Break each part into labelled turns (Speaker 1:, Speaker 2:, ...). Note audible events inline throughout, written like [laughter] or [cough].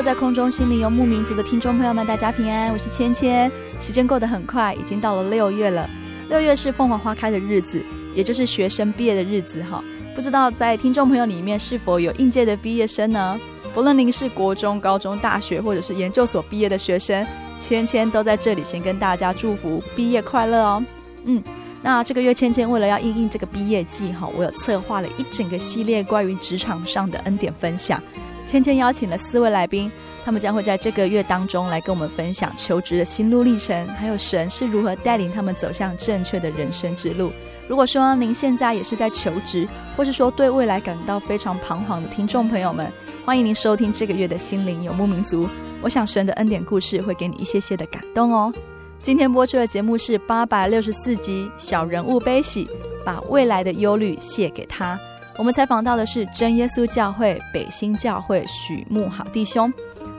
Speaker 1: 所有在空中心灵游牧民族的听众朋友们，大家平安，我是芊芊。时间过得很快，已经到了六月了。六月是凤凰花开的日子，也就是学生毕业的日子哈。不知道在听众朋友里面是否有应届的毕业生呢？不论您是国中、高中、大学，或者是研究所毕业的学生，芊芊都在这里先跟大家祝福毕业快乐哦。嗯，那这个月芊芊为了要应应这个毕业季哈，我有策划了一整个系列关于职场上的恩典分享。芊芊邀请了四位来宾，他们将会在这个月当中来跟我们分享求职的心路历程，还有神是如何带领他们走向正确的人生之路。如果说您现在也是在求职，或是说对未来感到非常彷徨的听众朋友们，欢迎您收听这个月的心灵游牧民族。我想神的恩典故事会给你一些些的感动哦。今天播出的节目是八百六十四集《小人物悲喜》，把未来的忧虑卸给他。我们采访到的是真耶稣教会北新教会许慕好弟兄，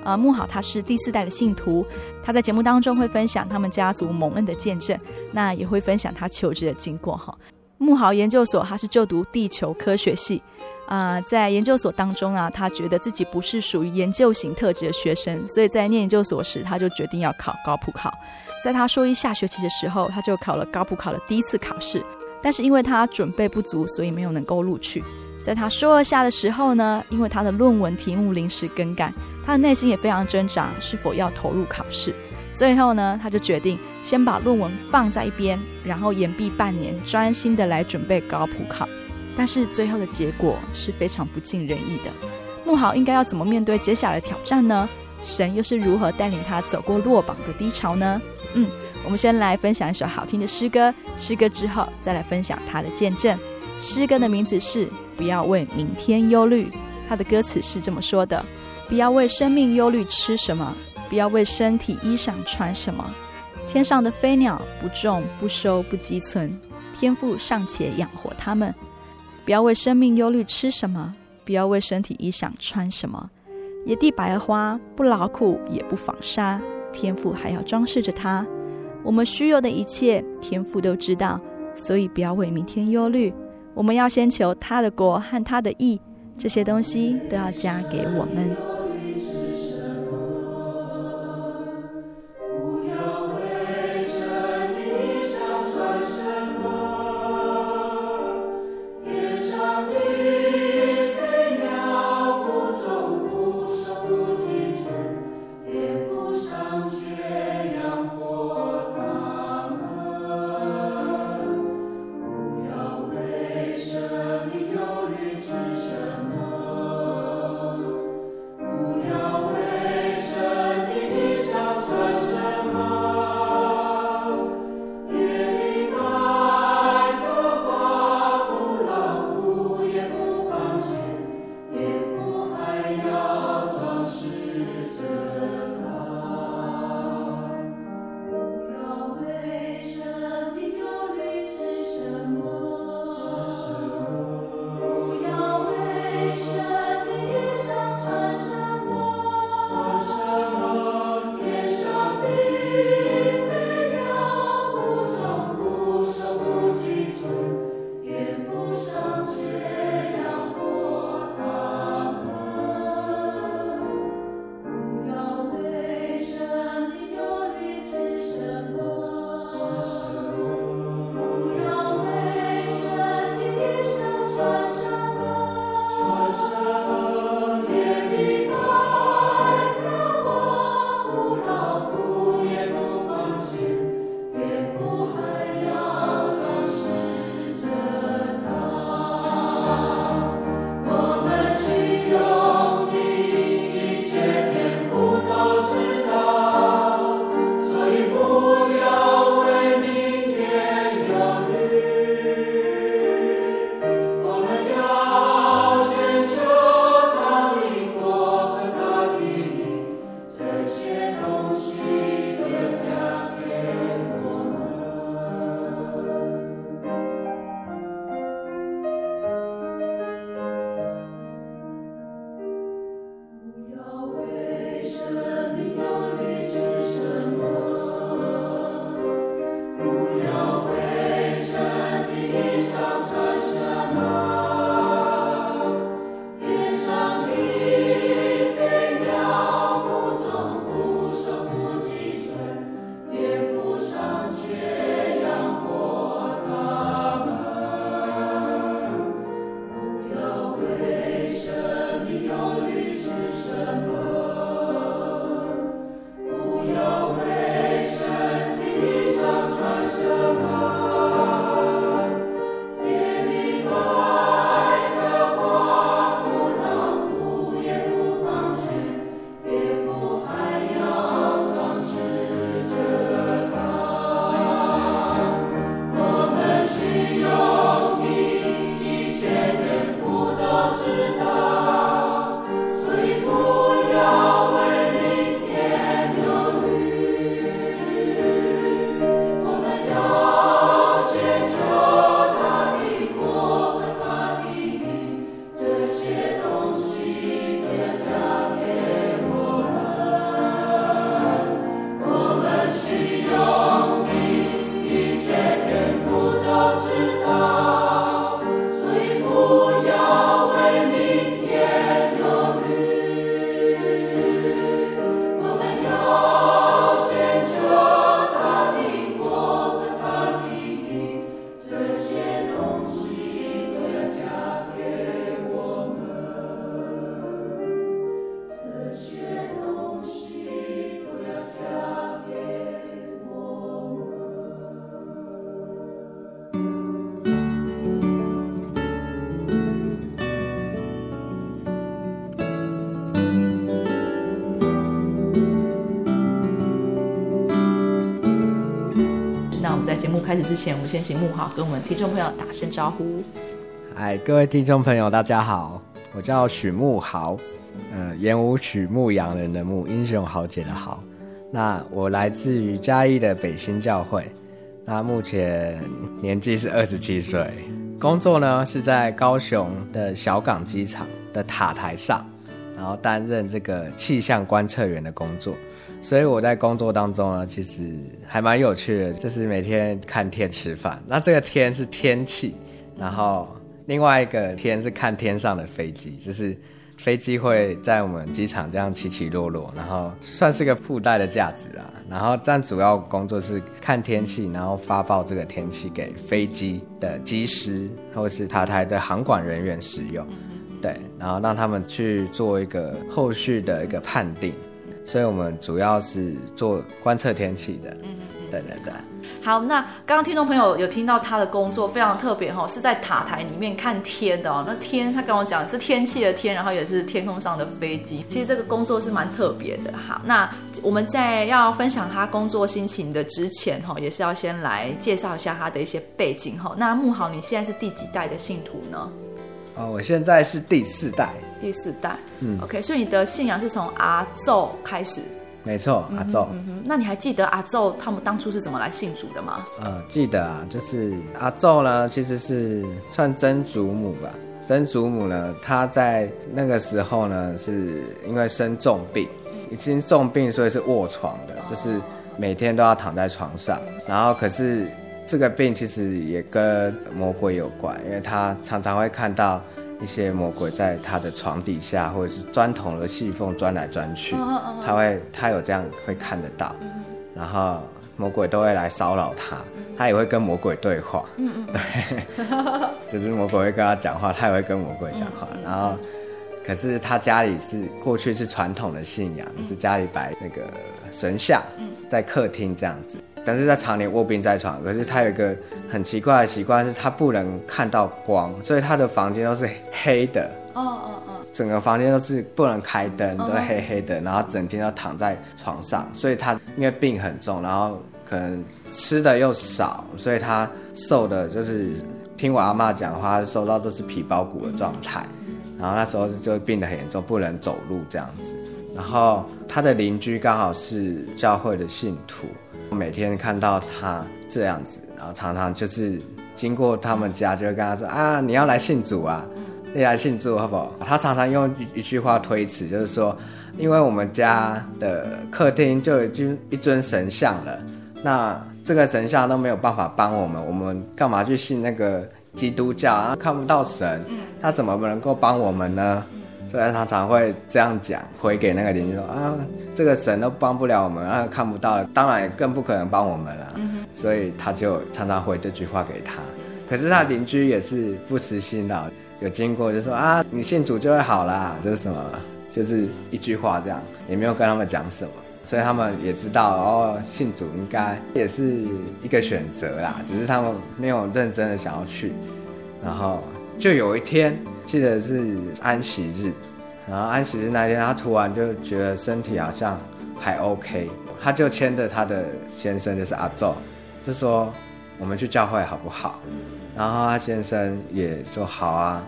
Speaker 1: 呃，慕好他是第四代的信徒，他在节目当中会分享他们家族蒙恩的见证，那也会分享他求职的经过哈。慕好研究所他是就读地球科学系，啊、在研究所当中啊，他觉得自己不是属于研究型特质的学生，所以在念研究所时，他就决定要考高普考，在他硕一下学期的时候，他就考了高普考的第一次考试。但是因为他准备不足，所以没有能够录取。在他硕二下的时候呢，因为他的论文题目临时更改，他的内心也非常挣扎，是否要投入考试。最后呢，他就决定先把论文放在一边，然后延毕半年，专心的来准备高普考。但是最后的结果是非常不尽人意的。慕好应该要怎么面对接下来的挑战呢？神又是如何带领他走过落榜的低潮呢？嗯。我们先来分享一首好听的诗歌，诗歌之后再来分享他的见证。诗歌的名字是《不要为明天忧虑》，它的歌词是这么说的：不要为生命忧虑吃什么，不要为身体衣裳穿什么。天上的飞鸟不种不收不积存，天父尚且养活它们。不要为生命忧虑吃什么，不要为身体衣裳穿什么。野地百合花不劳苦也不纺纱，天父还要装饰着它。我们需有的一切，天赋都知道，所以不要为明天忧虑。我们要先求他的国和他的义，这些东西都要加给我们。之前，我们先请慕豪跟我们听众朋友打声招呼。
Speaker 2: 哎，各位听众朋友，大家好，我叫许慕豪，呃，演武曲牧羊人的牧，英雄豪杰的豪。那我来自于嘉义的北新教会，那目前年纪是二十七岁，工作呢是在高雄的小港机场的塔台上，然后担任这个气象观测员的工作。所以我在工作当中呢，其实还蛮有趣的，就是每天看天吃饭。那这个天是天气，然后。另外一个天是看天上的飞机，就是飞机会在我们机场这样起起落落，然后算是个附带的价值啊。然后但主要工作是看天气，然后发报这个天气给飞机的机师或是塔台的航管人员使用，对，然后让他们去做一个后续的一个判定。所以我们主要是做观测天气的，嗯对对对。
Speaker 1: 好，那刚刚听众朋友有听到他的工作非常特别哈，是在塔台里面看天的哦。那天他跟我讲是天气的天，然后也是天空上的飞机。其实这个工作是蛮特别的。哈，那我们在要分享他工作心情的之前哈，也是要先来介绍一下他的一些背景哈。那慕豪，你现在是第几代的信徒呢？
Speaker 2: 哦，我现在是第四代。
Speaker 1: 第四代，嗯，OK，所以你的信仰是从阿祖开始。
Speaker 2: 没错，阿祖、
Speaker 1: 嗯嗯。那你还记得阿祖他们当初是怎么来信主的吗？
Speaker 2: 呃，记得啊，就是阿祖呢，其实是算曾祖母吧。曾祖母呢，她在那个时候呢，是因为生重病，已经重病，所以是卧床的，就是每天都要躺在床上。然后，可是这个病其实也跟魔鬼有关，因为她常常会看到。一些魔鬼在他的床底下，或者是砖头的细缝钻来钻去，他会他有这样会看得到，然后魔鬼都会来骚扰他，他也会跟魔鬼对话，[laughs] 对，就是魔鬼会跟他讲话，他也会跟魔鬼讲话，然后可是他家里是过去是传统的信仰，就是家里摆那个神像，在客厅这样子。但是他常年卧病在床，可是他有一个很奇怪的习惯，是他不能看到光，所以他的房间都是黑的。哦哦哦，整个房间都是不能开灯，都黑黑的，然后整天都躺在床上。所以他因为病很重，然后可能吃的又少，所以他瘦的就是听我阿妈讲话，他瘦到都是皮包骨的状态。然后那时候就病得很严重，不能走路这样子。然后他的邻居刚好是教会的信徒。每天看到他这样子，然后常常就是经过他们家，就会跟他说啊，你要来信主啊，你来信主好不好？他常常用一句话推辞，就是说，因为我们家的客厅就已经一尊神像了，那这个神像都没有办法帮我们，我们干嘛去信那个基督教啊？看不到神，他怎么能够帮我们呢？所以他常常会这样讲，回给那个邻居说啊。这个神都帮不了我们，啊，看不到了，当然也更不可能帮我们了。嗯、所以他就常常回这句话给他。可是他邻居也是不辞辛劳，有经过就说啊，你信主就会好啦，就是什么，就是一句话这样，也没有跟他们讲什么，所以他们也知道哦，信主应该也是一个选择啦，只是他们没有认真的想要去。然后就有一天，记得是安息日。然后安息日那天，他突然就觉得身体好像还 OK，他就牵着他的先生，就是阿昼，就说我们去教会好不好？然后他先生也说好啊，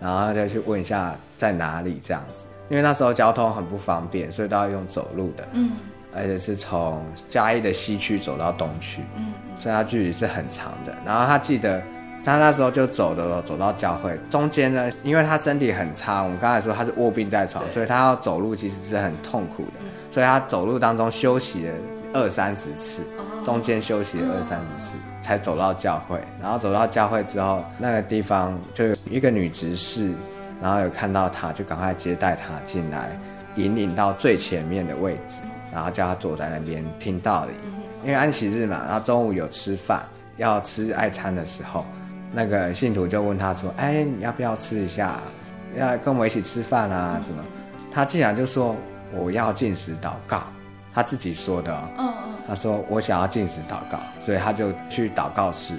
Speaker 2: 然后他就去问一下在哪里这样子，因为那时候交通很不方便，所以都要用走路的，嗯，而且是从嘉义的西区走到东区，嗯，所以他距离是很长的。然后他记得。他那时候就走着走到教会中间呢，因为他身体很差，我们刚才说他是卧病在床，所以他要走路其实是很痛苦的，所以他走路当中休息了二三十次，中间休息了二三十次才走到教会。然后走到教会之后，那个地方就有一个女执事，然后有看到他，就赶快接待他进来，引领到最前面的位置，然后叫他坐在那边听道理。因为安息日嘛，然后中午有吃饭，要吃爱餐的时候。那个信徒就问他说：“哎，你要不要吃一下？要跟我一起吃饭啊？什么？”他竟然就说：“我要禁食祷告。”他自己说的。嗯嗯。他说：“我想要禁食祷告。”所以他就去祷告室。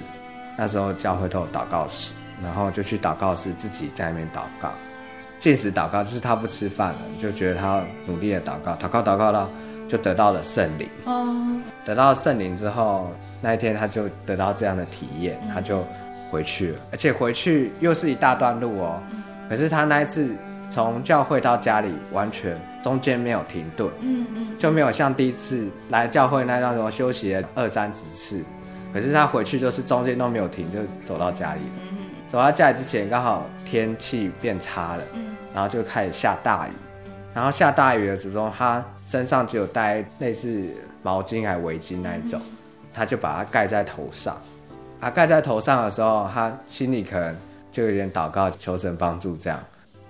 Speaker 2: 那时候教会都有祷告室，然后就去祷告室自己在那边祷告。禁食祷告就是他不吃饭了，就觉得他努力的祷告，祷告祷告到就得到了圣灵。
Speaker 1: 哦，
Speaker 2: 得到圣灵之后，那一天他就得到这样的体验，他就回去了，而且回去又是一大段路哦。可是他那一次从教会到家里，完全中间没有停顿，嗯嗯，就没有像第一次来教会那段时候休息了二三十次。可是他回去就是中间都没有停，就走到家里了。走到家里之前，刚好天气变差了，然后就开始下大雨。然后下大雨的时候，他身上只有带类似毛巾还围巾那一种，他就把它盖在头上。他盖在头上的时候，他心里可能就有点祷告，求神帮助这样。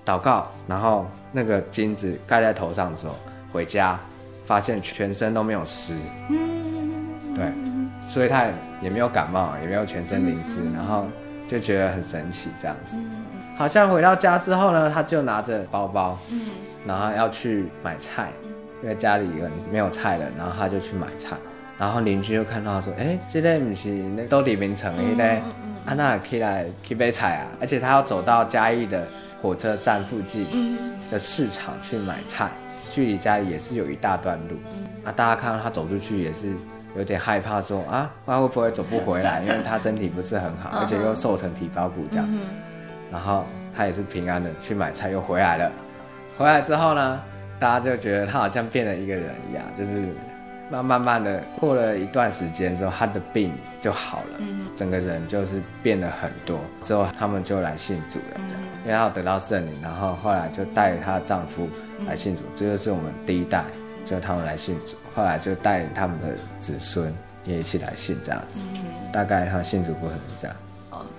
Speaker 2: 祷告，然后那个金子盖在头上之后，回家发现全身都没有湿。对，所以他也没有感冒，也没有全身淋湿，然后就觉得很神奇这样子。好像回到家之后呢，他就拿着包包。嗯然后要去买菜，因为家里人没有菜了，然后他就去买菜。然后邻居又看到说：“哎，这个不是那都李明成的嘞，啊那可以来去买菜啊！”而且他要走到嘉义的火车站附近的市场去买菜，距离家里也是有一大段路。啊，大家看到他走出去也是有点害怕说，说啊，他会不会走不回来？[laughs] 因为他身体不是很好，而且又瘦成皮包骨这样。然后他也是平安的去买菜，又回来了。回来之后呢，大家就觉得他好像变了一个人一样，就是慢慢慢的过了一段时间之后，他的病就好了，嗯、整个人就是变了很多。之后他们就来信主了，这样，嗯、因为他得到圣灵，然后后来就带她的丈夫来信主，这就是我们第一代，就他们来信主，后来就带他们的子孙也一起来信，这样子，嗯、大概他信主过程是这样。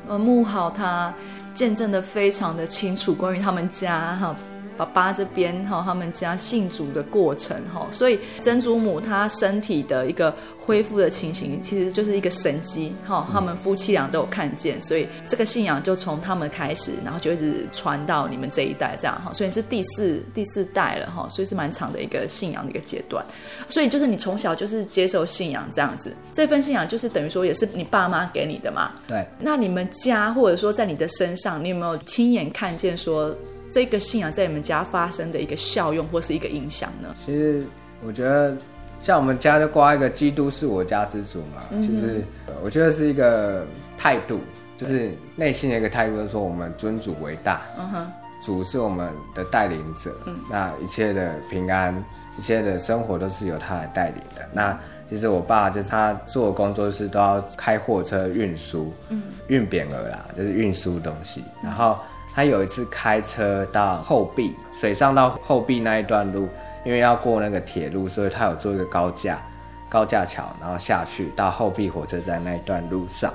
Speaker 1: 呃，牧好他见证的非常的清楚，关于他们家哈。爸爸这边哈，他们家信主的过程哈，所以曾祖母她身体的一个恢复的情形，其实就是一个神迹哈。他们夫妻俩都有看见，所以这个信仰就从他们开始，然后就一直传到你们这一代这样哈。所以是第四第四代了哈，所以是蛮长的一个信仰的一个阶段。所以就是你从小就是接受信仰这样子，这份信仰就是等于说也是你爸妈给你的嘛。
Speaker 2: 对。那
Speaker 1: 你们家或者说在你的身上，你有没有亲眼看见说？这个信仰在你们家发生的一个效用或是一个影响呢？
Speaker 2: 其实我觉得，像我们家就挂一个“基督是我家之主”嘛，其实、嗯、哼我觉得是一个态度，就是内心的一个态度，就是说我们尊主为大，嗯哼，主是我们的带领者，嗯，那一切的平安，一切的生活都是由他来带领的。那其实我爸就是他做的工作是都要开货车运输，嗯，运匾额啦，就是运输东西，然后。他有一次开车到后壁，水上到后壁那一段路，因为要过那个铁路，所以他有做一个高架，高架桥，然后下去到后壁火车站那一段路上。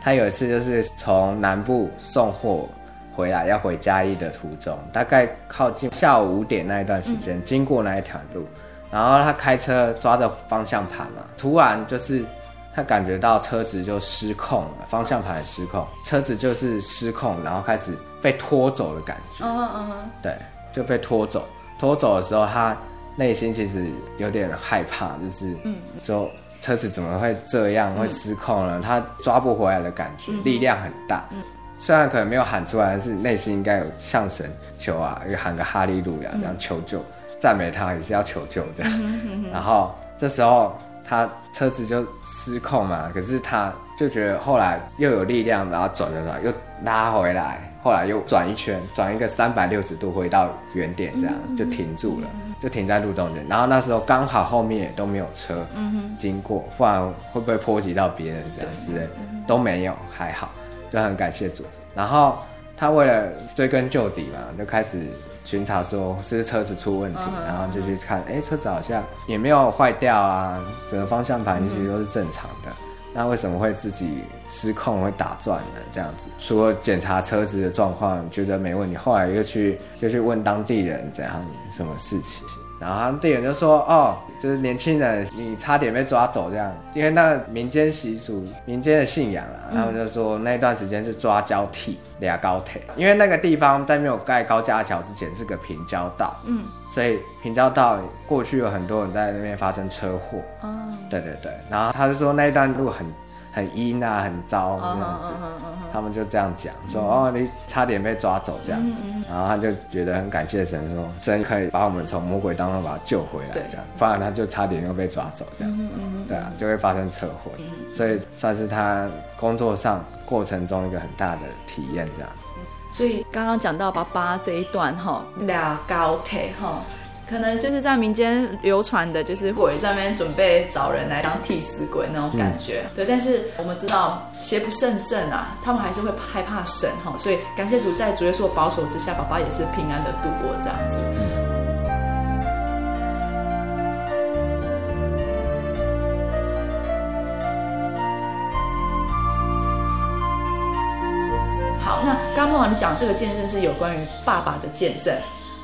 Speaker 2: 他有一次就是从南部送货回来，要回嘉义的途中，大概靠近下午五点那一段时间，经过那一条路，然后他开车抓着方向盘嘛，突然就是。他感觉到车子就失控了，方向盘失控，车子就是失控，然后开始被拖走的感觉。嗯嗯嗯，对，就被拖走。拖走的时候，他内心其实有点害怕，就是，嗯，就车子怎么会这样会失控了？他抓不回来的感觉，力量很大。虽然可能没有喊出来，但是内心应该有向神求啊，又喊个哈利路亚这样求救，赞美他也是要求救这样。然后这时候。他车子就失控嘛，可是他就觉得后来又有力量，然后转了转，又拉回来，后来又转一圈，转一个三百六十度回到原点，这样就停住了，就停在路中间。然后那时候刚好后面也都没有车经过，不然会不会波及到别人这样之类都没有，还好，就很感谢主。然后他为了追根究底嘛，就开始。巡查说是车子出问题，uh. 然后就去看，哎、欸，车子好像也没有坏掉啊，整个方向盘其实都是正常的，uh. 那为什么会自己失控会打转呢？这样子，除了检查车子的状况，觉得没问题，后来又去就去问当地人怎样什么事情。然后他们店员就说：“哦，就是年轻人，你差点被抓走这样，因为那民间习俗、民间的信仰啊，他们就说那段时间是抓交替俩高铁，因为那个地方在没有盖高架桥之前是个平交道，嗯，所以平交道过去有很多人在那边发生车祸。
Speaker 1: 哦，
Speaker 2: 对对对，然后他就说那一段路很很阴啊，很糟这样子。他们就这样讲说：“哦，你差点被抓走这样子。”然后他就觉得很感谢神，说神可以把我们从魔鬼当中把他救回来，这样，不然他就差点又被抓走这样。对啊，就会发生车祸，所以算是他工作上过程中一个很大的体验这样子。
Speaker 1: 所以刚刚讲到爸爸这一段哈，俩高铁哈。可能就是在民间流传的，就是鬼在那边准备找人来当替死鬼那种感觉，嗯、对。但是我们知道邪不胜正啊，他们还是会害怕神哈，所以感谢主，在主耶稣保守之下，爸爸也是平安的度过这样子。好，那刚刚你讲这个见证是有关于爸爸的见证。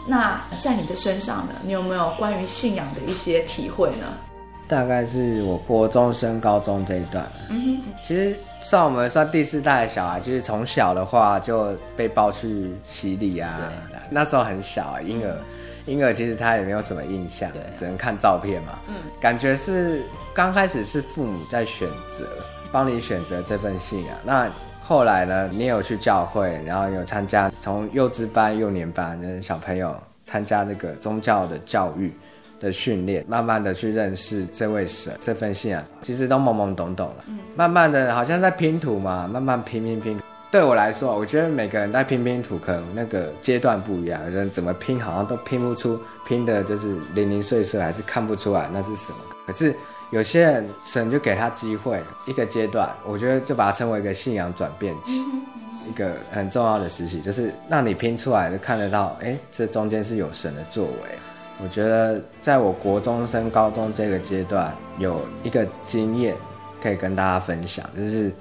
Speaker 1: 那在你的身上呢？你有没有关于信仰的一些体会呢？
Speaker 2: 大概是我国中升高中这一段。嗯哼，其实算我们算第四代的小孩，就是从小的话就被抱去洗礼啊。那时候很小啊，婴儿，婴儿其实他也没有什么印象，对只能看照片嘛。嗯，感觉是刚开始是父母在选择，帮你选择这份信仰。那后来呢，你有去教会，然后有参加从幼稚班、幼年班的小朋友参加这个宗教的教育的训练，慢慢的去认识这位神，这份信仰其实都懵懵懂懂了。嗯，慢慢的好像在拼图嘛，慢慢拼拼拼。对我来说，我觉得每个人在拼拼图，可能那个阶段不一样，人怎么拼好像都拼不出，拼的就是零零碎碎，还是看不出来那是什么。可是。有些人神就给他机会，一个阶段，我觉得就把它称为一个信仰转变期，一个很重要的时期，就是让你拼出来就看得到，哎，这中间是有神的作为。我觉得在我国中升高中这个阶段，有一个经验可以跟大家分享，就是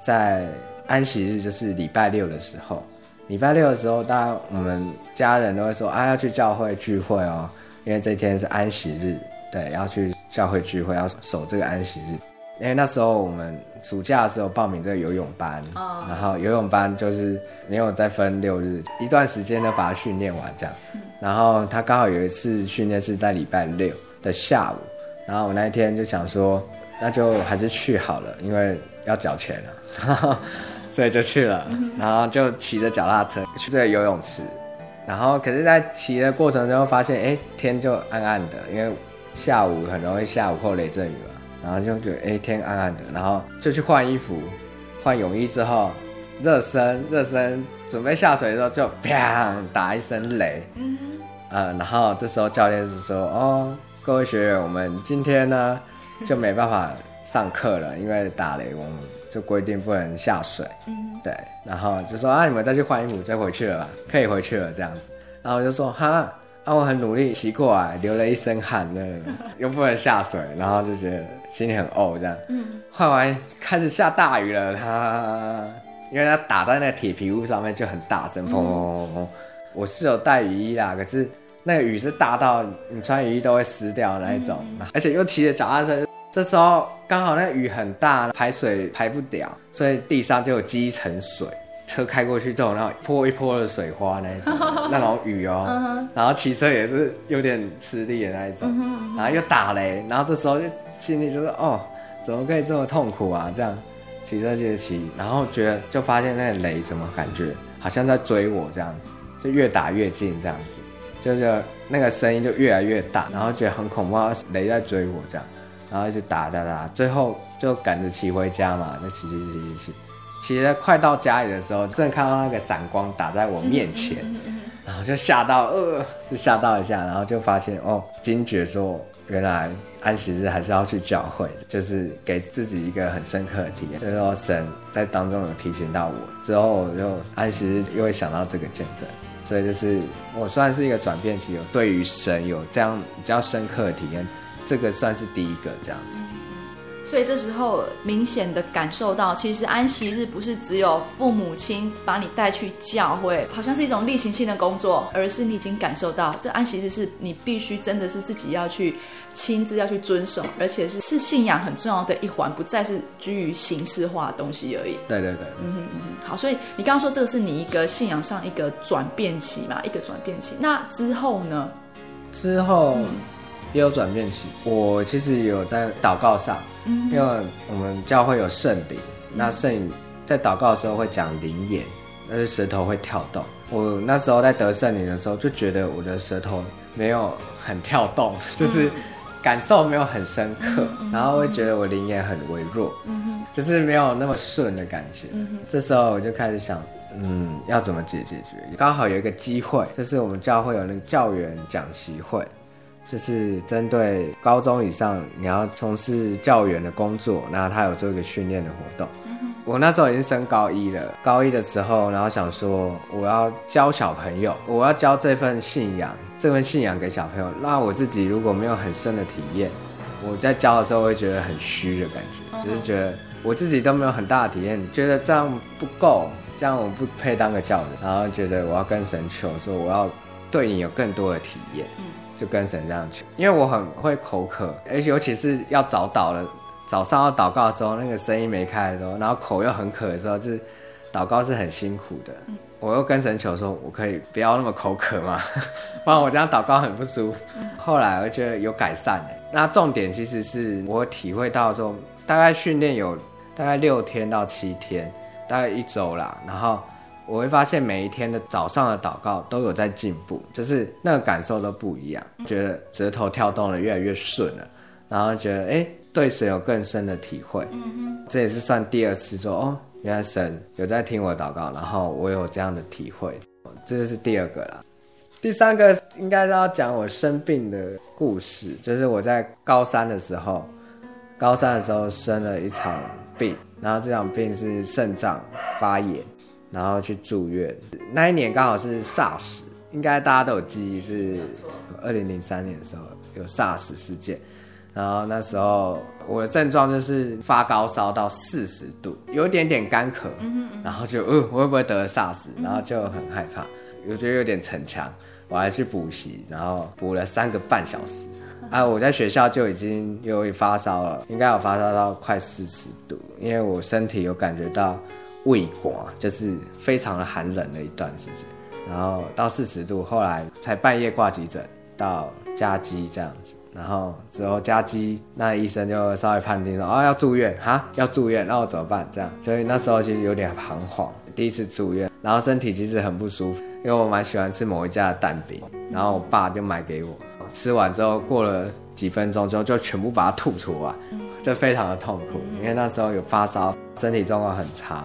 Speaker 2: 在安息日，就是礼拜六的时候，礼拜六的时候，当然我们家人都会说，啊，要去教会聚会哦，因为这天是安息日。对，要去教会聚会，要守这个安息日。因为那时候我们暑假的时候报名这个游泳班，oh. 然后游泳班就是没有再分六日，一段时间呢把它训练完这样。然后他刚好有一次训练是在礼拜六的下午，然后我那一天就想说，那就还是去好了，因为要缴钱了，[laughs] 所以就去了。然后就骑着脚踏车去这个游泳池，然后可是，在骑的过程中发现，哎，天就暗暗的，因为。下午很容易下午或雷阵雨嘛，然后就觉得哎天暗暗的，然后就去换衣服，换泳衣之后热身热身，准备下水的时候就啪打一声雷，嗯，呃，然后这时候教练是说哦，各位学员，我们今天呢就没办法上课了，因为打雷我们就规定不能下水，嗯，对，然后就说啊你们再去换衣服再回去了吧，可以回去了这样子，然后我就说哈。啊，我很努力骑过来，流了一身汗，那 [laughs] 又不能下水，然后就觉得心里很怄，这样。嗯。后来开始下大雨了，它因为它打在那个铁皮屋上面就很大声，砰砰砰砰。我是有带雨衣啦，可是那个雨是大到你穿雨衣都会湿掉那一种，嗯、而且又骑着脚踏车，这时候刚好那雨很大，排水排不掉，所以地上就有积一层水。车开过去之后，然后一泼一泼的水花那一种，[laughs] 那种雨哦，然后骑车也是有点吃力的那一种，然后又打雷，然后这时候就心里就说哦，怎么可以这么痛苦啊？这样骑车就骑，然后觉得就发现那个雷怎么感觉？好像在追我这样子，就越打越近这样子，就是那个声音就越来越大，然后觉得很恐怖，雷在追我这样，然后一直打打打，最后就赶着骑回家嘛，就骑骑骑骑骑。其实快到家里的时候，正看到那个闪光打在我面前，然后就吓到，呃，就吓到一下，然后就发现哦，惊觉说原来安息日还是要去教会，就是给自己一个很深刻的体验。就是说神在当中有提醒到我，之后我就安息日又会想到这个见证，所以就是我算是一个转变期，有对于神有这样比较深刻的体验，这个算是第一个这样子。
Speaker 1: 所以这时候明显的感受到，其实安息日不是只有父母亲把你带去教会，好像是一种例行性的工作，而是你已经感受到，这安息日是你必须真的是自己要去亲自要去遵守，而且是是信仰很重要的一环，不再是居于形式化的东西而已。
Speaker 2: 对对对，
Speaker 1: 嗯哼嗯哼。好，所以你刚刚说这个是你一个信仰上一个转变期嘛，一个转变期。那之后呢？
Speaker 2: 之后也有转变期。我其实有在祷告上，嗯，因为我们教会有圣灵，那圣灵在祷告的时候会讲灵言，那是舌头会跳动。我那时候在得圣灵的时候，就觉得我的舌头没有很跳动，[laughs] 就是感受没有很深刻，然后会觉得我灵言很微弱，就是没有那么顺的感觉。这时候我就开始想。嗯，要怎么解解决？刚好有一个机会，就是我们教会有那个教员讲习会，就是针对高中以上你要从事教员的工作，然后他有做一个训练的活动。嗯。我那时候已经升高一了，高一的时候，然后想说我要教小朋友，我要教这份信仰，这份信仰给小朋友。那我自己如果没有很深的体验，我在教的时候会觉得很虚的感觉，就是觉得我自己都没有很大的体验，觉得这样不够。这样我不配当个教员，然后觉得我要跟神求，说我要对你有更多的体验，就跟神这样去。因为我很会口渴，而且尤其是要早祷了，早上要祷告的时候，那个声音没开的时候，然后口又很渴的时候，就是祷告是很辛苦的。我又跟神求说，我可以不要那么口渴嘛，[laughs] 不然我这样祷告很不舒服。后来我觉得有改善诶，那重点其实是我体会到说，大概训练有大概六天到七天。大概一周啦，然后我会发现每一天的早上的祷告都有在进步，就是那个感受都不一样，觉得舌头跳动的越来越顺了，然后觉得哎，对神有更深的体会。这也是算第二次说哦，原来神有在听我祷告，然后我有这样的体会，这就是第二个啦。第三个应该是要讲我生病的故事，就是我在高三的时候，高三的时候生了一场病。然后这场病是肾脏发炎，然后去住院。那一年刚好是 SARS，应该大家都有记忆，是二零零三年的时候有 SARS 事件。然后那时候我的症状就是发高烧到四十度，有一点点干咳，然后就嗯我会不会得了 SARS？然后就很害怕，我觉得有点逞强，我还去补习，然后补了三个半小时。[laughs] 啊，我在学校就已经有发烧了，应该有发烧到快四十度，因为我身体有感觉到胃寒，就是非常的寒冷的一段时间，然后到四十度，后来才半夜挂急诊到嘉基这样子，然后之后嘉基那医生就稍微判定说，啊、哦、要住院哈，要住院，那我怎么办？这样，所以那时候其实有点彷徨，第一次住院，然后身体其实很不舒服，因为我蛮喜欢吃某一家的蛋饼，然后我爸就买给我。吃完之后，过了几分钟之后，就全部把它吐出来，就非常的痛苦。因为那时候有发烧，身体状况很差。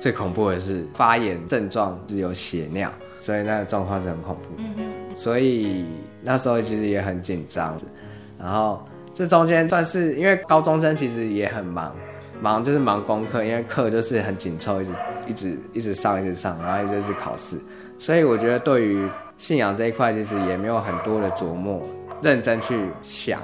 Speaker 2: 最恐怖的是发炎症状是有血尿，所以那个状况是很恐怖。所以那时候其实也很紧张。然后这中间算是因为高中生其实也很忙，忙就是忙功课，因为课就是很紧凑，一直一直一直上，一直上，然后就是考试。所以我觉得对于信仰这一块其实也没有很多的琢磨，认真去想。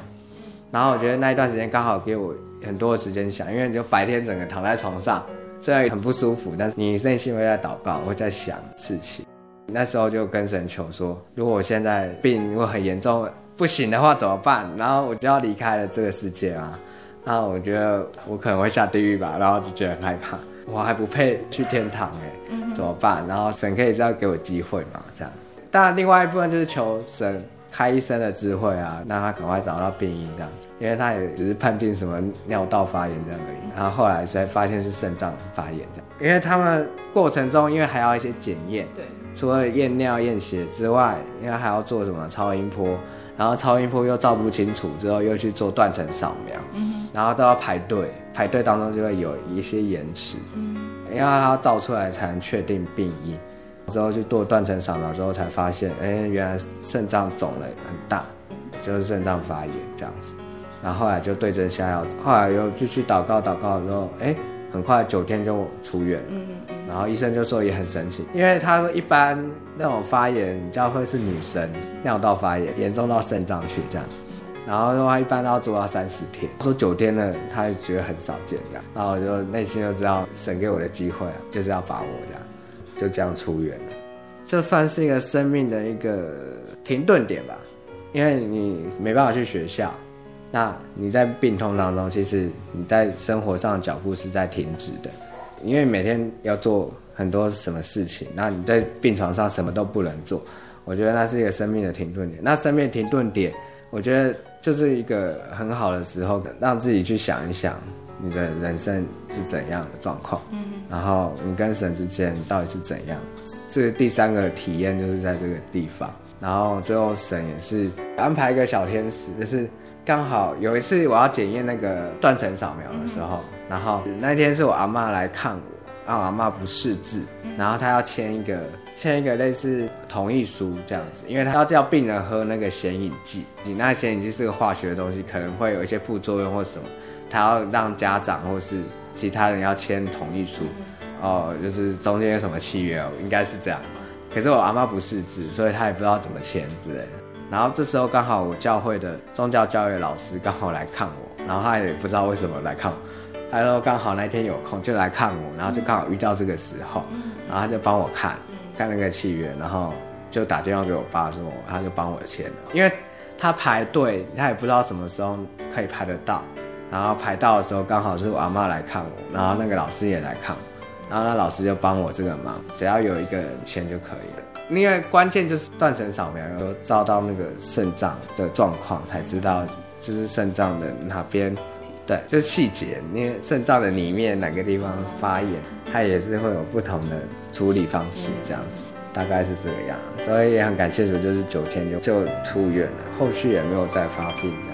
Speaker 2: 然后我觉得那一段时间刚好给我很多的时间想，因为你就白天整个躺在床上，虽然很不舒服，但是你内心会在祷告，会在想事情。那时候就跟神求说，如果我现在病如果很严重，不行的话怎么办？然后我就要离开了这个世界啊。然后我觉得我可能会下地狱吧，然后就觉得很害怕，我还不配去天堂哎，怎么办？然后神可以这样给我机会嘛，这样。当然，另外一部分就是求神开医生的智慧啊，让他赶快找到病因这样，因为他也只是判定什么尿道发炎这样而已，然后后来才发现是肾脏发炎这样。因为他们过程中，因为还要一些检验，对，除了验尿验血之外，因为还要做什么超音波，然后超音波又照不清楚，之后又去做断层扫描，嗯，然后都要排队，排队当中就会有一些延迟，嗯，因为他要照出来才能确定病因。之后去做断层扫描之后，才发现，哎，原来肾脏肿了很大，就是肾脏发炎这样子。然后后来就对症下药，后来又继续祷告祷告之后，哎，很快九天就出院了。然后医生就说也很神奇，因为他说一般那种发炎，比较会是女生尿道发炎，严重到肾脏去这样。然后的话一般都要做到三十天，说九天呢，他也觉得很少见这样。然后我就内心就知道神给我的机会啊，就是要把握这样。就这样出院了，这算是一个生命的一个停顿点吧，因为你没办法去学校，那你在病痛当中，其实你在生活上的脚步是在停止的，因为每天要做很多什么事情，那你在病床上什么都不能做，我觉得那是一个生命的停顿点。那生命停顿点，我觉得就是一个很好的时候，让自己去想一想你的人生是怎样的状况，嗯，然后你跟神之间到底是怎样。这个第三个体验就是在这个地方，然后最后神也是安排一个小天使，就是刚好有一次我要检验那个断层扫描的时候，然后那天是我阿妈来看我。啊，我阿妈不识字，然后他要签一个签一个类似同意书这样子，因为他要叫病人喝那个显影剂，你那显影剂是个化学的东西，可能会有一些副作用或什么，他要让家长或是其他人要签同意书，哦，就是中间有什么契约哦，应该是这样。可是我阿妈不识字，所以他也不知道怎么签之类的。然后这时候刚好我教会的宗教教育老师刚好来看我，然后他也不知道为什么来看我。他说刚好那天有空就来看我，然后就刚好遇到这个时候，然后他就帮我看看那个契约，然后就打电话给我爸说，他就帮我签了。因为他排队，他也不知道什么时候可以排得到，然后排到的时候刚好是我阿嬷来看我，然后那个老师也来看我，然后那老师就帮我这个忙，只要有一个人签就可以了。因为关键就是断层扫描，有照到那个肾脏的状况，才知道就是肾脏的哪边。对，就是细节，因为肾脏的里面哪个地方发炎，它也是会有不同的处理方式，这样子，大概是这个样。所以也很感谢主，就是九天就就出院了，后续也没有再发病这样。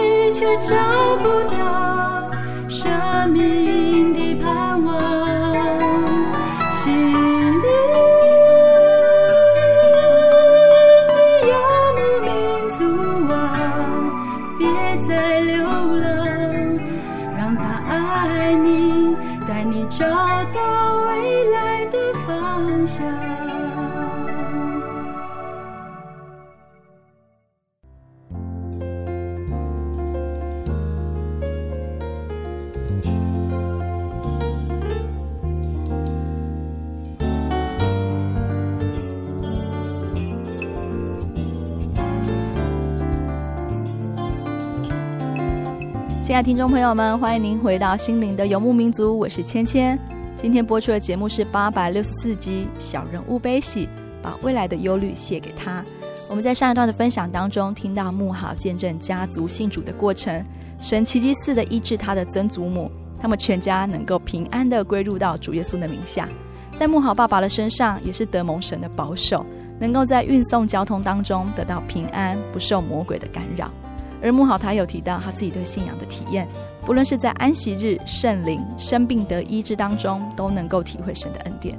Speaker 3: 却找不到生命。亲爱的
Speaker 1: 听众朋友们，欢迎您回到心灵的游牧民族，我是芊芊。今天播出的节目是八百六十四集《小人物悲喜》，把未来的忧虑卸给他。我们在上一段的分享当中，听到慕豪见证家族信主的过程，神奇迹似的医治他的曾祖母，他们全家能够平安的归入到主耶稣的名下。在慕豪爸爸的身上，也是得蒙神的保守，能够在运送交通当中得到平安，不受魔鬼的干扰。而慕豪他有提到他自己对信仰的体验，不论是在安息日、圣灵、生病得医治当中，都能够体会神的恩典。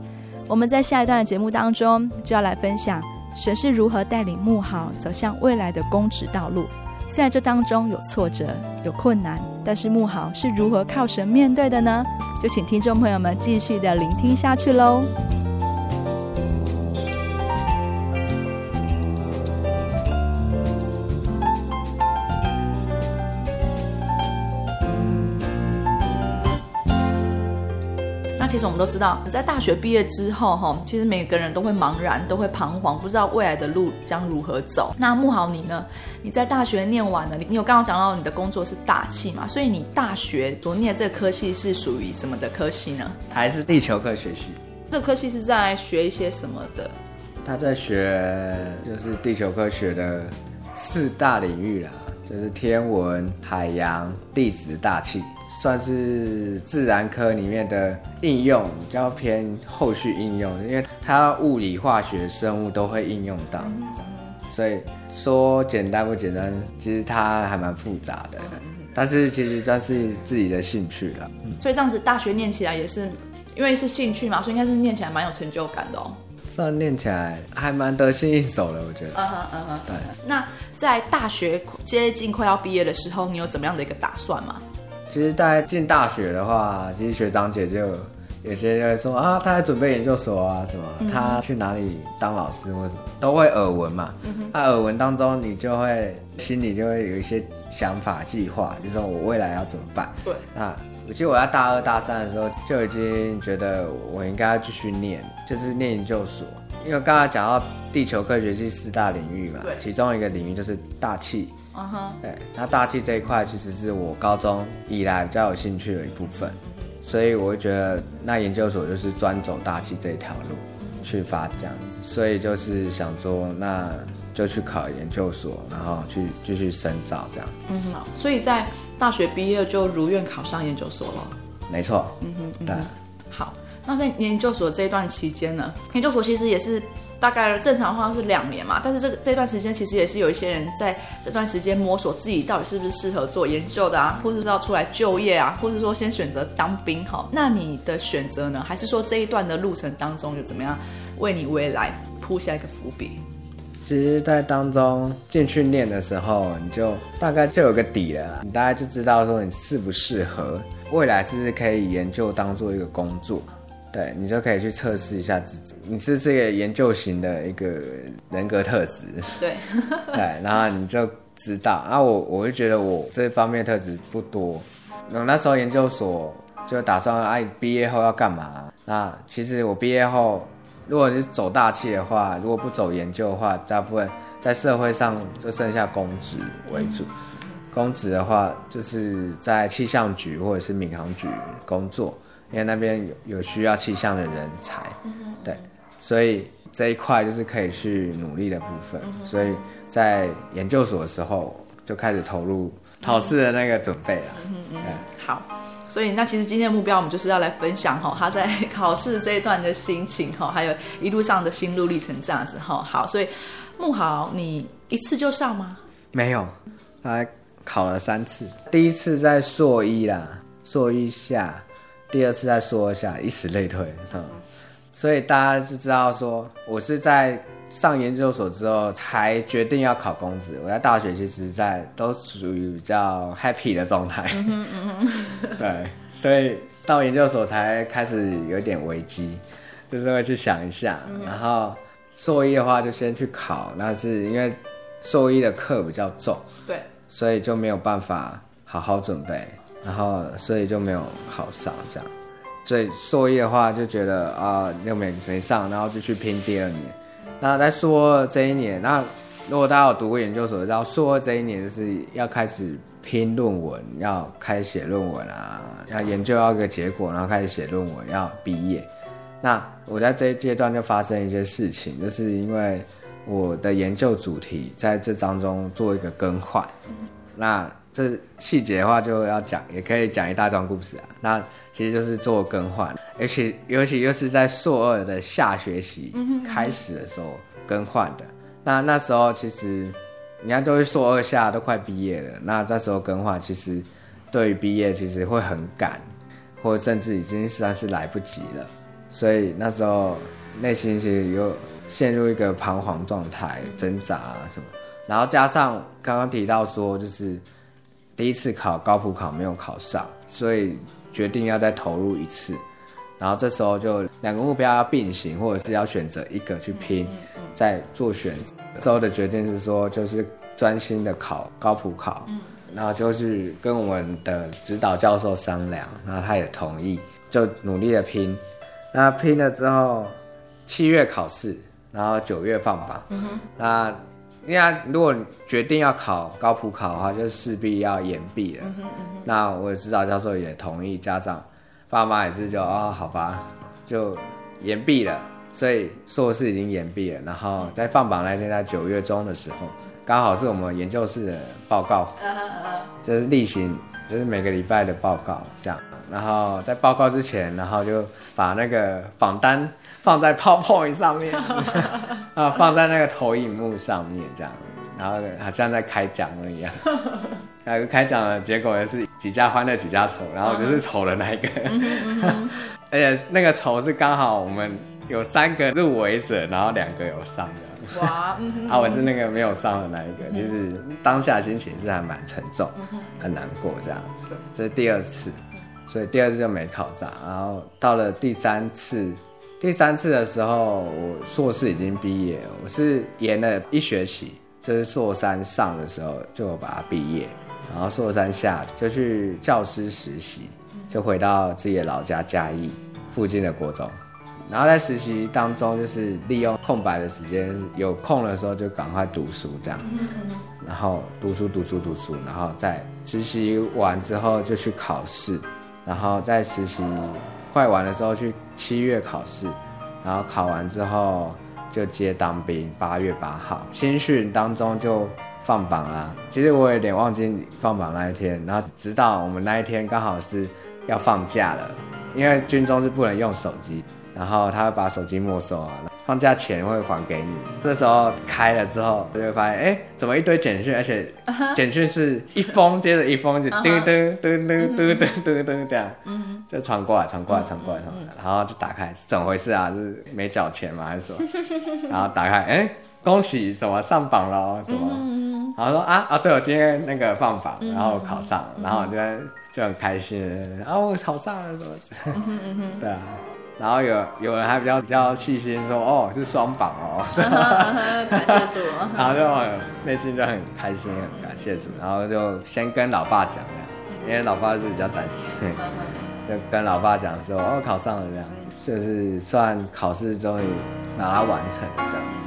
Speaker 1: 我们在下一段的节目当中，就要来分享神是如何带领慕豪走向未来的公职道路。虽然这当中有挫折、有困难，但是慕豪是如何靠神面对的呢？就请听众朋友们继续的聆听下去喽。其实我们都知道，在大学毕业之后，哈，其实每个人都会茫然，都会彷徨，不知道未来的路将如何走。那慕豪你呢？你在大学念完了，你你有刚刚讲到你的工作是大气嘛？所以你大学所念的这个科系是属于什么的科系呢？
Speaker 2: 还是地球科学系？
Speaker 1: 这科系是在学一些什么的？
Speaker 2: 他在学就是地球科学的四大领域啦，就是天文、海洋、地质、大气，算是自然科里面的应用，比较偏后续应用，因为它物理、化学、生物都会应用到，所以说简单不简单，其实它还蛮复杂的，但是其实算是自己的兴趣了。
Speaker 1: 所以这样子大学念起来也是，因为是兴趣嘛，所以应该是念起来蛮有成就感的哦。
Speaker 2: 算念起来还蛮得心应手的，我觉得。
Speaker 1: 嗯哼嗯哼，
Speaker 2: 对。
Speaker 1: 那在大学接近快要毕业的时候，你有怎么样的一个打算吗？
Speaker 2: 其实，在进大学的话，其实学长姐就有些人会说啊，他在准备研究所啊，什么，嗯、他去哪里当老师或什么，都会耳闻嘛。那、嗯啊、耳闻当中，你就会心里就会有一些想法计划，就是说我未来要怎么办？对。那我记得我在大二大三的时候就已经觉得我应该要继续念，就是念研究所，因为刚才讲到地球科学系四大领域嘛，其中一个领域就是大气，嗯哼，对，那大气这一块其实是我高中以来比较有兴趣的一部分，所以我会觉得那研究所就是专走大气这一条路去发这样子，所以就是想说那就去考研究所，然后去继续深造这样，嗯哼，
Speaker 1: 所以在。大学毕业就如愿考上研究所了，
Speaker 2: 没错。嗯哼，嗯哼，对。
Speaker 1: 好，那在研究所这一段期间呢，研究所其实也是大概正常的话是两年嘛，但是这个这段时间其实也是有一些人在这段时间摸索自己到底是不是适合做研究的啊，或者是要出来就业啊，或者说先选择当兵哈。那你的选择呢？还是说这一段的路程当中就怎么样为你未来铺下一个伏笔？
Speaker 2: 其实，在当中进去念的时候，你就大概就有个底了，你大概就知道说你适不适合，未来是不是可以研究当做一个工作，对，你就可以去测试一下自己，你是这个研究型的一个人格特质，
Speaker 1: 对，[laughs]
Speaker 2: 对，然后你就知道，啊，我我就觉得我这方面特质不多，那那时候研究所就打算，哎，毕业后要干嘛？那其实我毕业后。如果你是走大气的话，如果不走研究的话，大部分在社会上就剩下公职为主。公职的话，就是在气象局或者是民航局工作，因为那边有有需要气象的人才。对，所以这一块就是可以去努力的部分。所以在研究所的时候就开始投入考试的那个准备了。嗯嗯，
Speaker 1: 好。所以，那其实今天的目标，我们就是要来分享哈，他在 [laughs] 考试这一段的心情哈，还有一路上的心路历程这样子哈。好，所以慕豪，你一次就上吗？
Speaker 2: 没有，他考了三次，第一次在硕一啦，硕一下，第二次再说一下，以此类推嗯。所以大家就知道说，我是在。上研究所之后才决定要考公职。我在大学其实，在都属于比较 happy 的状态。嗯嗯 [laughs] 对，所以到研究所才开始有点危机，就是会去想一下。嗯、然后硕一的话就先去考，那是因为硕一的课比较重，对，所以就没有办法好好准备，然后所以就没有考上这样。所以硕一的话就觉得啊、又没没上，然后就去拼第二年。那在硕二这一年，那如果大家有读过研究所，知道硕二这一年是要开始拼论文，要开始写论文啊，要研究要一个结果，然后开始写论文，要毕业。那我在这一阶段就发生一些事情，就是因为我的研究主题在这当中做一个更换。那这细节的话就要讲，也可以讲一大段故事啊。那其实就是做更换，而且尤其又是在硕二的下学期开始的时候更换的。那那时候其实，你看都是硕二下都快毕业了，那这时候更换其实对于毕业其实会很赶，或者甚至已经算是来不及了。所以那时候内心其实又陷入一个彷徨状态，挣扎啊什么。然后加上刚刚提到说，就是第一次考高普考没有考上，所以。决定要再投入一次，然后这时候就两个目标要并行，或者是要选择一个去拼，再做选择。之后的决定是说，就是专心的考高普考，然后就是跟我们的指导教授商量，然后他也同意，就努力的拼。那拼了之后，七月考试，然后九月放榜。那因为如果决定要考高普考的话，就势必要延毕了。嗯嗯，那我的指导教授也同意，家长、爸妈也是就啊、哦，好吧，就延毕了，所以硕士已经延毕了。然后在放榜那天，在九月中的时候，刚好是我们研究室的报告，就是例行，就是每个礼拜的报告这样。然后在报告之前，然后就把那个榜单放在 PowerPoint 上面，[laughs] 啊，放在那个投影幕上面这样，然后好像在开讲了一样。然 [laughs] 后开奖的结果也是几家欢乐几家愁，然后就是愁的那一个，而且那个愁是刚好我们有三个入围者，然后两个有上的。哇，嗯、啊，我是那个没有上的那一个，嗯、就是当下心情是还蛮沉重，很难过这样。这是第二次，所以第二次就没考上。然后到了第三次，第三次的时候，我硕士已经毕业，我是延了一学期，就是硕三上的时候就把它毕业。然后硕三下就去教师实习，就回到自己的老家嘉义附近的国中。然后在实习当中，就是利用空白的时间，有空的时候就赶快读书这样。然后读书读书读书，然后在实习完之后就去考试。然后在实习快完的时候去七月考试，然后考完之后就接当兵。八月八号新训当中就。放榜啦！其实我有点忘记放榜那一天，然后直到我们那一天刚好是要放假了，因为军中是不能用手机，然后他会把手机没收啊，放假前会还给你。这时候开了之后，就会发现，哎，怎么一堆简讯，而且简讯是一封接着一封，就嘟嘟嘟嘟嘟嘟嘟嘟这样，就传过来，传过来，传过来，传过来，然后就打开，是怎么回事啊？是没缴钱吗？还是什么？然后打开，哎，恭喜什么上榜了？什么？然后说啊啊，对，我今天那个放榜，然后考上然后就就很开心，然后我考上了什么 [laughs] 对啊，然后有有人还比较比较细心说，哦，是双榜哦，感谢主，[laughs] 然后就内心就很开心，很感谢主，然后就先跟老爸讲，因为老爸是比较担心，[laughs] 就跟老爸讲说，哦，考上了这样子，就是算考试终于把它完成这样子。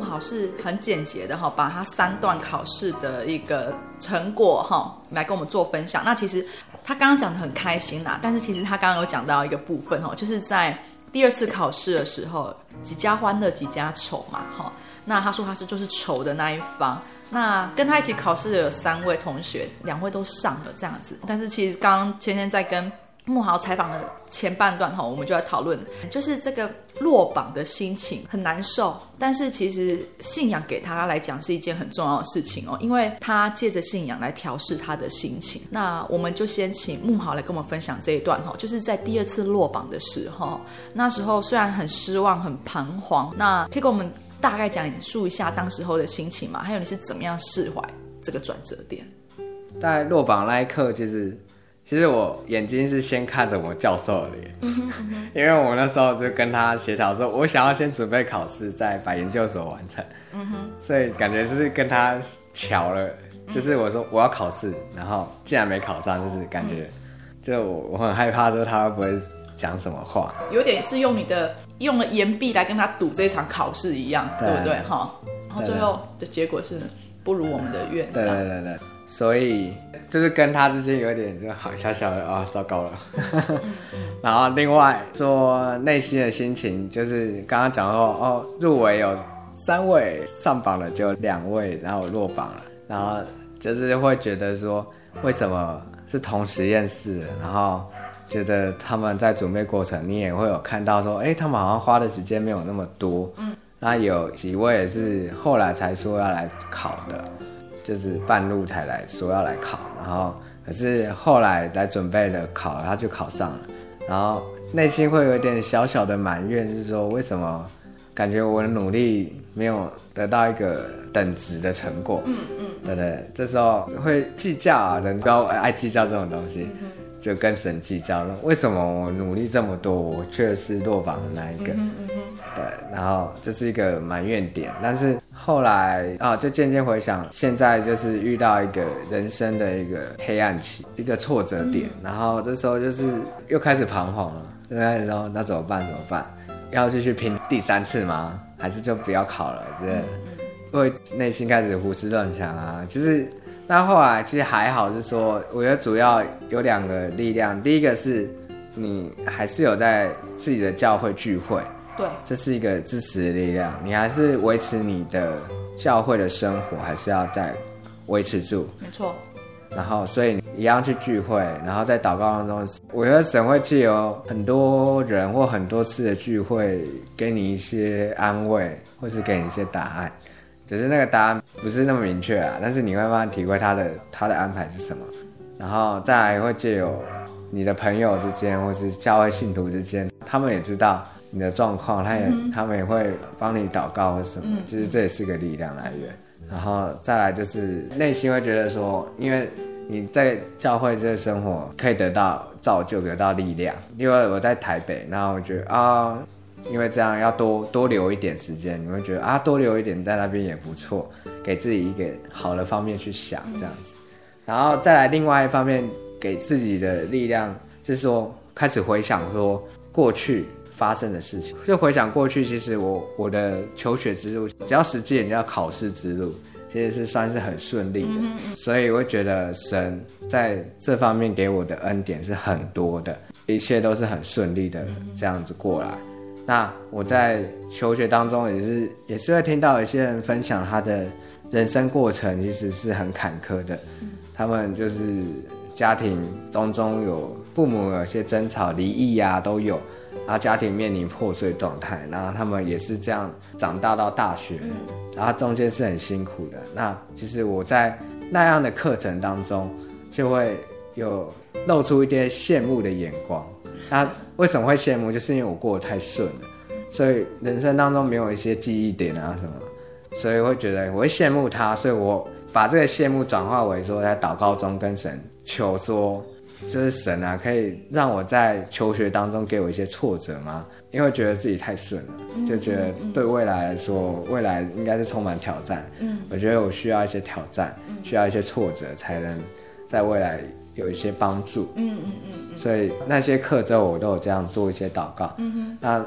Speaker 1: 好是很简洁的哈，把他三段考试的一个成果哈来跟我们做分享。那其实他刚刚讲的很开心啦，但是其实他刚刚有讲到一个部分哈，就是在第二次考试的时候，几家欢乐几家愁嘛哈。那他说他是就是愁的那一方。那跟他一起考试的有三位同学，两位都上了这样子。但是其实刚刚芊芊在跟木豪采访的前半段哈，我们就在讨论，就是这个落榜的心情很难受，但是其实信仰给他来讲是一件很重要的事情哦，因为他借着信仰来调试他的心情。那我们就先请木豪来跟我们分享这一段哈，就是在第二次落榜的时候，那时候虽然很失望、很彷徨，那可以跟我们大概讲述一下当时候的心情吗？还有你是怎么样释怀这个转折点？
Speaker 2: 在落榜那一刻，就是。其实我眼睛是先看着我教授的脸，因为我那时候就跟他协调说，我想要先准备考试，再把研究所完成，嗯哼。所以感觉是跟他巧了，就是我说我要考试，然后竟然没考上，就是感觉，就我我很害怕说他会不会讲什么话，
Speaker 1: 有点是用你的用了延毕来跟他赌这场考试一样，对不对？哈？然后最后的结果是不如我们的愿，
Speaker 2: 对对对对。所以就是跟他之间有点就好小小的啊、哦，糟糕了。[laughs] 然后另外说内心的心情，就是刚刚讲说哦，入围有三位，上榜了就两位，然后落榜了。然后就是会觉得说，为什么是同实验室？然后觉得他们在准备过程，你也会有看到说，哎，他们好像花的时间没有那么多。嗯。那有几位也是后来才说要来考的。就是半路才来说要来考，然后可是后来来准备的考，他就考上了，然后内心会有一点小小的埋怨，就是说为什么感觉我的努力没有得到一个等值的成果？嗯嗯，对对，这时候会计较啊，人都爱计较这种东西，就跟神计较了，为什么我努力这么多，我却是落榜的那一个？对，然后这是一个埋怨点，但是后来啊，就渐渐回想，现在就是遇到一个人生的一个黑暗期，一个挫折点，嗯、然后这时候就是又开始彷徨了，对，然后那怎么办？怎么办？要继续拼第三次吗？还是就不要考了？这会内心开始胡思乱想啊。就是，但后来其实还好，是说我觉得主要有两个力量。第一个是你还是有在自己的教会聚会，
Speaker 1: 对，
Speaker 2: 这是一个支持的力量。你还是维持你的教会的生活，还是要在维持住。
Speaker 1: 没错。
Speaker 2: 然后，所以一样去聚会，然后在祷告当中，我觉得神会借由很多人或很多次的聚会，给你一些安慰，或是给你一些答案。只是那个答案不是那么明确啊，但是你会慢慢体会他的他的安排是什么。然后再来会借由你的朋友之间，或是教会信徒之间，他们也知道你的状况，他也、嗯、他们也会帮你祷告或什么。就是这也是个力量来源。然后再来就是内心会觉得说，因为你在教会这个生活可以得到造就，得到力量。因为我在台北，然后我觉得啊，因为这样要多多留一点时间，你会觉得啊，多留一点在那边也不错，给自己一个好的方面去想这样子。然后再来另外一方面给自己的力量，就是说开始回想说过去。发生的事情，就回想过去，其实我我的求学之路，只要实际，你要考试之路，其实是算是很顺利的。所以我会觉得神在这方面给我的恩典是很多的，一切都是很顺利的这样子过来。那我在求学当中也是也是会听到有些人分享他的人生过程，其实是很坎坷的。他们就是家庭当中有父母有些争吵、离异呀，都有。然后家庭面临破碎状态，然后他们也是这样长大到大学，然后中间是很辛苦的。那其实我在那样的课程当中，就会有露出一些羡慕的眼光。那为什么会羡慕？就是因为我过得太顺了，所以人生当中没有一些记忆点啊什么，所以会觉得我会羡慕他，所以我把这个羡慕转化为说在祷告中跟神求说。就是神啊，可以让我在求学当中给我一些挫折吗？因为觉得自己太顺了，就觉得对未来来说，未来应该是充满挑战。嗯，我觉得我需要一些挑战，需要一些挫折，才能在未来有一些帮助。嗯嗯嗯。所以那些课之后，我都有这样做一些祷告。嗯哼。那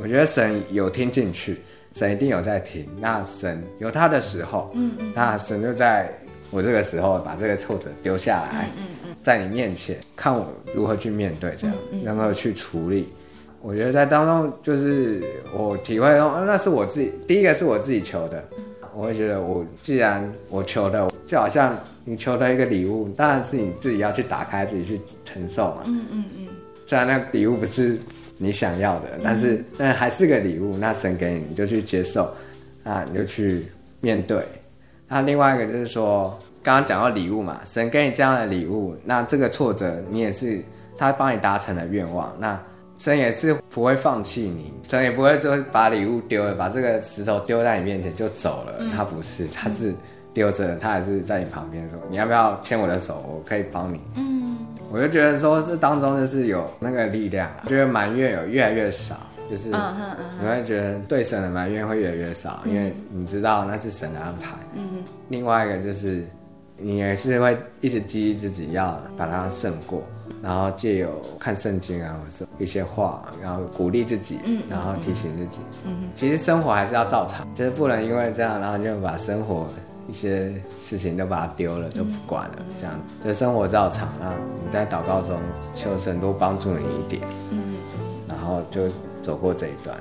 Speaker 2: 我觉得神有听进去，神一定有在听。那神有他的时候，嗯嗯。那神就在我这个时候把这个挫折丢下来。嗯。在你面前，看我如何去面对，这样如何去处理。我觉得在当中，就是我体会到，那是我自己第一个是我自己求的。我会觉得，我既然我求的，就好像你求得一个礼物，当然是你自己要去打开，自己去承受嘛。嗯嗯嗯。虽然那个礼物不是你想要的，但是那还是个礼物。那神给你，你就去接受，啊，你就去面对。那另外一个就是说。刚刚讲到礼物嘛，神给你这样的礼物，那这个挫折你也是他帮你达成了愿望，那神也是不会放弃你，神也不会说把礼物丢了，把这个石头丢在你面前就走了，嗯、他不是，他是丢着，他还是在你旁边说，你要不要牵我的手，我可以帮你。嗯，我就觉得说这当中就是有那个力量，觉得埋怨有越来越少，就是你会觉得对神的埋怨会越来越少，因为你知道那是神的安排。嗯，另外一个就是。你也是会一直激励自己要把它胜过，然后借由看圣经啊，或是一些话，然后鼓励自己，嗯然后提醒自己。嗯，其实生活还是要照常，就是不能因为这样，然后就把生活一些事情都把它丢了，就不管了。这样，就生活照常，那你在祷告中求神多帮助你一点，嗯，然后就走过这一段。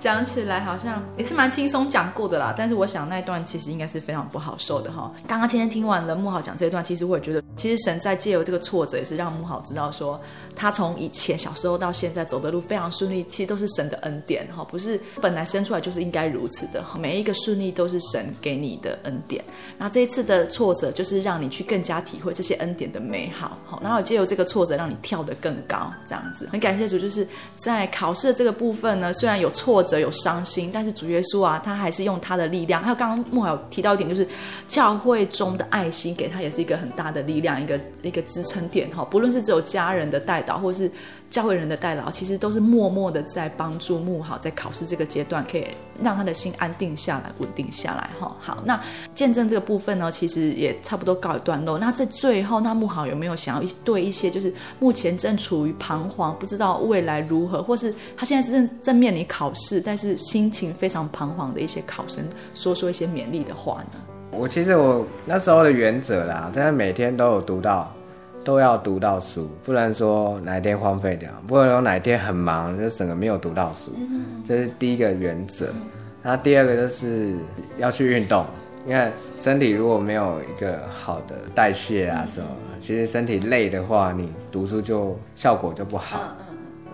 Speaker 1: 讲起来好像也是蛮轻松讲过的啦，但是我想那一段其实应该是非常不好受的哈。刚刚今天听完了慕豪讲这一段，其实我也觉得，其实神在借由这个挫折，也是让慕豪知道说，他从以前小时候到现在走的路非常顺利，其实都是神的恩典哈，不是本来生出来就是应该如此的，每一个顺利都是神给你的恩典。那这一次的挫折，就是让你去更加体会这些恩典的美好，好，然后借由这个挫折，让你跳得更高，这样子。很感谢主，就是在考试的这个部分呢，虽然有挫折。折、有伤心，但是主耶稣啊，他还是用他的力量。还有刚刚慕豪有提到一点，就是教会中的爱心给他也是一个很大的力量，一个一个支撑点哈。不论是只有家人的带导，或是教会人的代劳，其实都是默默的在帮助慕豪在考试这个阶段，可以让他的心安定下来、稳定下来哈。好，那见证这个部分呢，其实也差不多告一段落。那在最后，那慕豪有没有想要对一些就是目前正处于彷徨、不知道未来如何，或是他现在是正正面临考试，但是心情非常彷徨的一些考生，说说一些勉励的话呢？
Speaker 2: 我其实我那时候的原则啦，真的每天都有读到，都要读到书，不能说哪一天荒废掉，不能说哪一天很忙就整个没有读到书，这是第一个原则。然后第二个就是要去运动，因为身体如果没有一个好的代谢啊什么，其实身体累的话，你读书就效果就不好。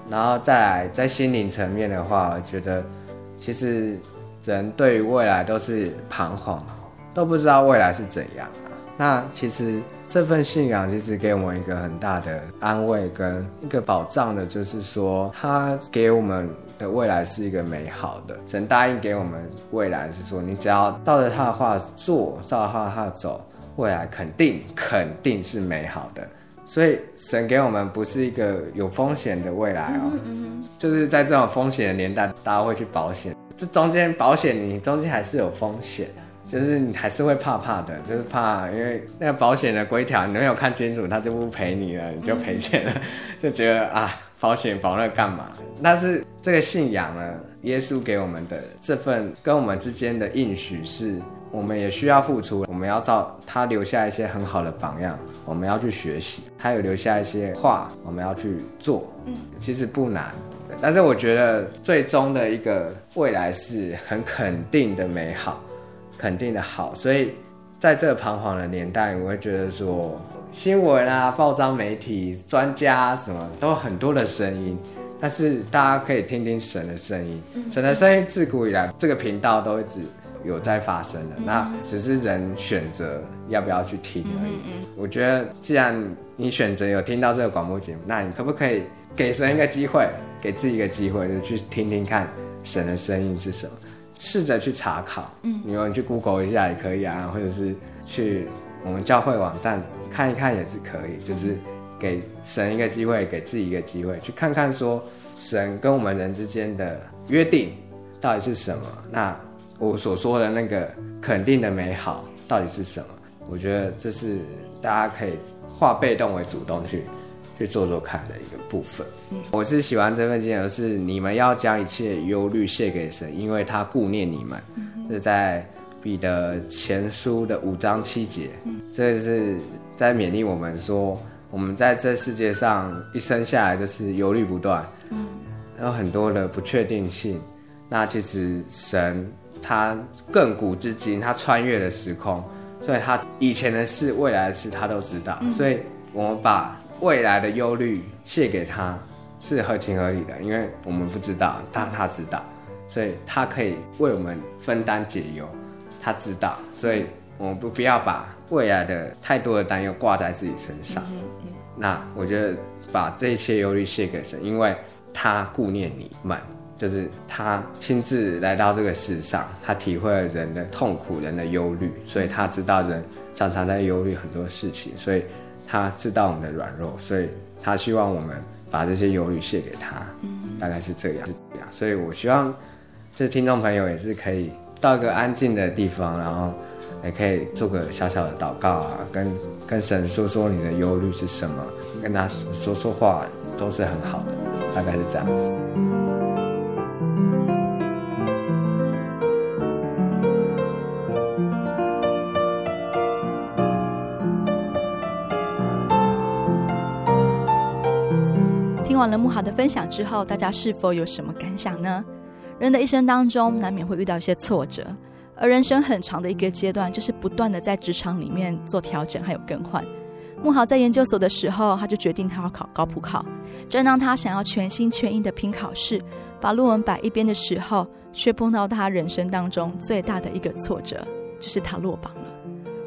Speaker 2: 然后再来在心灵层面的话，我觉得其实人对于未来都是彷徨，都不知道未来是怎样啊。那其实这份信仰其实给我们一个很大的安慰跟一个保障的，就是说他给我们的未来是一个美好的。神答应给我们未来是说，你只要照着他的话做，照着他的话走，未来肯定肯定是美好的。所以神给我们不是一个有风险的未来哦，就是在这种风险的年代，大家会去保险。这中间保险你中间还是有风险，就是你还是会怕怕的，就是怕因为那个保险的规条你没有看清楚，他就不赔你了，你就赔钱了，就觉得啊，保险保那干嘛？但是这个信仰呢，耶稣给我们的这份跟我们之间的应许是。我们也需要付出，我们要照他留下一些很好的榜样，我们要去学习。他有留下一些话，我们要去做。嗯，其实不难，但是我觉得最终的一个未来是很肯定的美好，肯定的好。所以在这个彷徨的年代，我会觉得说，新闻啊、报章媒体、专家什么都很多的声音，但是大家可以听听神的声音。神的声音自古以来，这个频道都一直。有在发生的，那只是人选择要不要去听而已。我觉得，既然你选择有听到这个广播节目，那你可不可以给神一个机会，给自己一个机会，就去听听看神的声音是什么？试着去查考，嗯，你有你去 Google 一下也可以啊，或者是去我们教会网站看一看也是可以。就是给神一个机会，给自己一个机会，去看看说神跟我们人之间的约定到底是什么。那。我所说的那个肯定的美好到底是什么？我觉得这是大家可以化被动为主动去去做做看的一个部分。嗯、我是喜欢这份经而，是你们要将一切忧虑卸给神，因为他顾念你们。嗯、这在彼得前书的五章七节，嗯、这是在勉励我们说，我们在这世界上一生下来就是忧虑不断，嗯，有很多的不确定性。那其实神。他亘古至今，他穿越了时空，所以他以前的事、未来的事，他都知道。所以，我们把未来的忧虑卸给他，是合情合理的，因为我们不知道，但他知道，所以他可以为我们分担解忧。他知道，所以我们不不要把未来的太多的担忧挂在自己身上。那我觉得，把这一切忧虑卸给神，因为他顾念你们。就是他亲自来到这个世上，他体会了人的痛苦、人的忧虑，所以他知道人常常在忧虑很多事情，所以他知道我们的软弱，所以他希望我们把这些忧虑卸给他，大概是这样，是这样。所以我希望，这听众朋友也是可以到一个安静的地方，然后也可以做个小小的祷告啊，跟跟神说说你的忧虑是什么，跟他说说话都是很好的，大概是这样。
Speaker 1: 听完了慕豪的分享之后，大家是否有什么感想呢？人的一生当中，难免会遇到一些挫折，而人生很长的一个阶段，就是不断的在职场里面做调整还有更换。慕豪在研究所的时候，他就决定他要考高普考。正当他想要全心全意的拼考试，把论文摆一边的时候，却碰到他人生当中最大的一个挫折，就是他落榜了。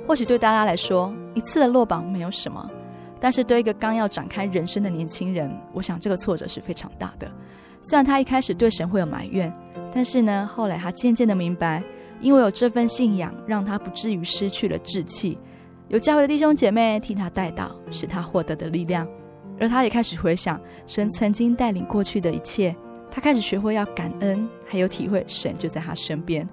Speaker 1: 或许对大家来说，一次的落榜没有什么。但是对一个刚要展开人生的年轻人，我想这个挫折是非常大的。虽然他一开始对神会有埋怨，但是呢，后来他渐渐的明白，因为有这份信仰，让他不至于失去了志气。有教会的弟兄姐妹替他代祷，使他获得的力量。而他也开始回想神曾经带领过去的一切，他开始学会要感恩，还有体会神就在他身边。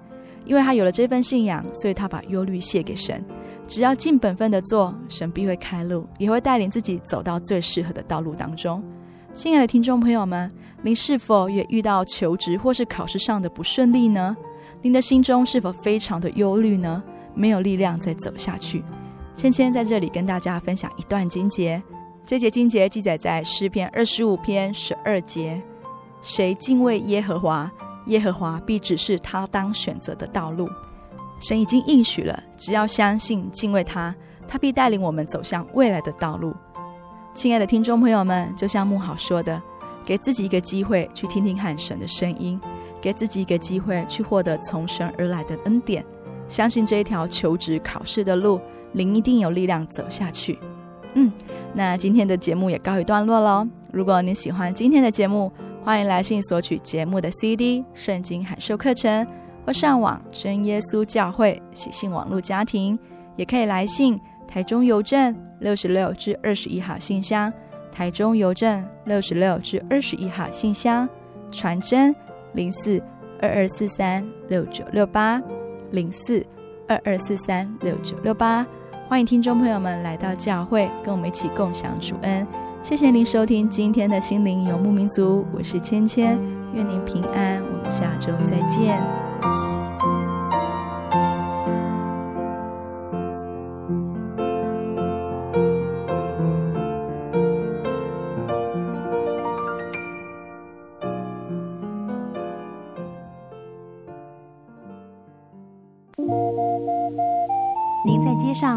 Speaker 1: 因为他有了这份信仰，所以他把忧虑卸给神，只要尽本分的做，神必会开路，也会带领自己走到最适合的道路当中。亲爱的听众朋友们，您是否也遇到求职或是考试上的不顺利呢？您的心中是否非常的忧虑呢？没有力量再走下去？芊芊在这里跟大家分享一段经节，这节经节记载在诗篇二十五篇十二节：谁敬畏耶和华？耶和华必指示他当选择的道路。神已经应许了，只要相信敬畏他，他必带领我们走向未来的道路。亲爱的听众朋友们，就像慕好说的，给自己一个机会去听听看神的声音，给自己一个机会去获得从神而来的恩典，相信这一条求职考试的路，您一定有力量走下去。嗯，那今天的节目也告一段落喽。如果你喜欢今天的节目，欢迎来信索取节目的 CD、圣经函授课程，或上网真耶稣教会喜信网络家庭，也可以来信台中邮政六十六至二十一号信箱，台中邮政六十六至二十一号信箱，传真零四二二四三六九六八零四二二四三六九六八，欢迎听众朋友们来到教会，跟我们一起共享主恩。谢谢您收听今天的心灵游牧民族，我是芊芊，愿您平安，我们下周再
Speaker 4: 见。